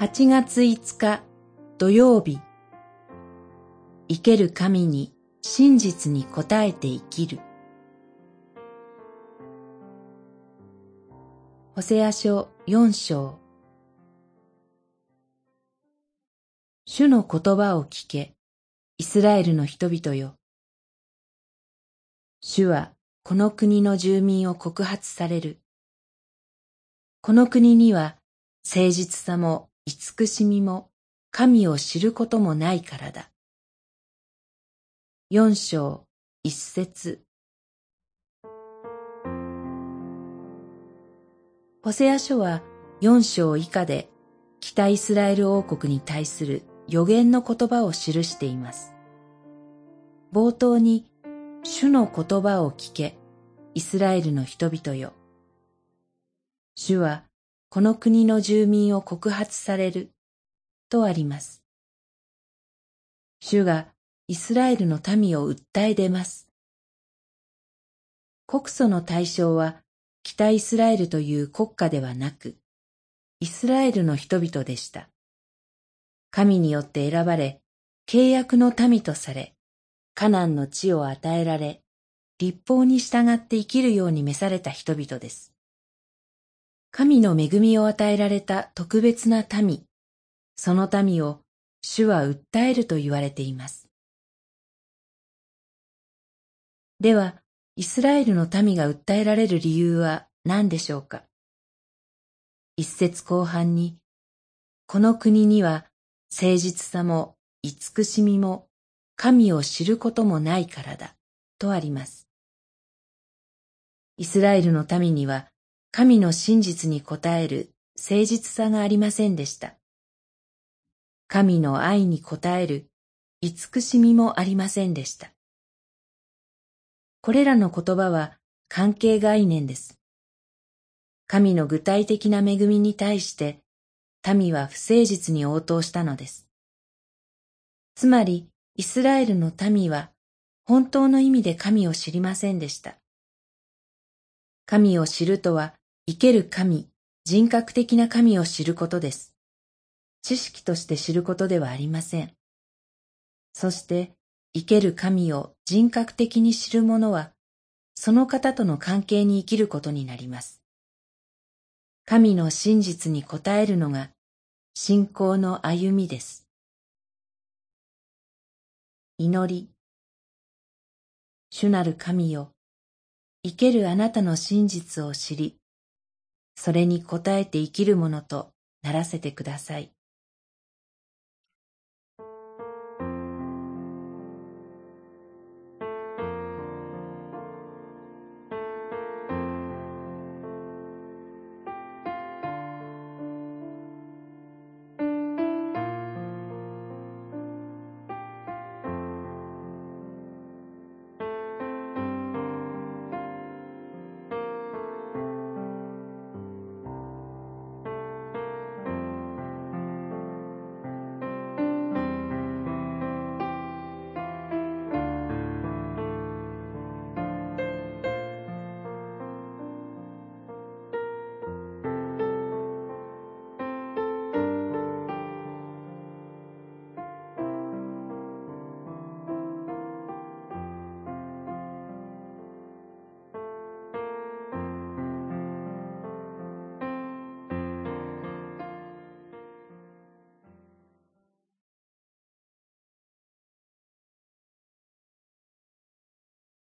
8月5日土曜日生ける神に真実に応えて生きるホセア書4章主の言葉を聞け、イスラエルの人々よ。主はこの国の住民を告発される。この国には誠実さも慈しみも神を知ることもないからだ。四章一節ホセア書は四章以下で北イスラエル王国に対する予言の言葉を記しています。冒頭に主の言葉を聞け、イスラエルの人々よ。主はこの国の住民を告発されるとあります。主がイスラエルの民を訴え出ます。告訴の対象は北イスラエルという国家ではなく、イスラエルの人々でした。神によって選ばれ、契約の民とされ、カナンの地を与えられ、立法に従って生きるように召された人々です。神の恵みを与えられた特別な民、その民を主は訴えると言われています。では、イスラエルの民が訴えられる理由は何でしょうか？一節後半に、この国には誠実さも慈しみも神を知ることもないからだ、とあります。イスラエルの民には神の真実に応える誠実さがありませんでした。神の愛に応える慈しみもありませんでした。これらの言葉は関係概念です。神の具体的な恵みに対して民は不誠実に応答したのです。つまり、イスラエルの民は本当の意味で神を知りませんでした。神を知るとは生ける神、人格的な神を知ることです。知識として知ることではありません。そして、生ける神を人格的に知る者は、その方との関係に生きることになります。神の真実に応えるのが信仰の歩みです。祈り。主なる神よ、生けるあなたの真実を知り、それに応えて生きるものとならせてください。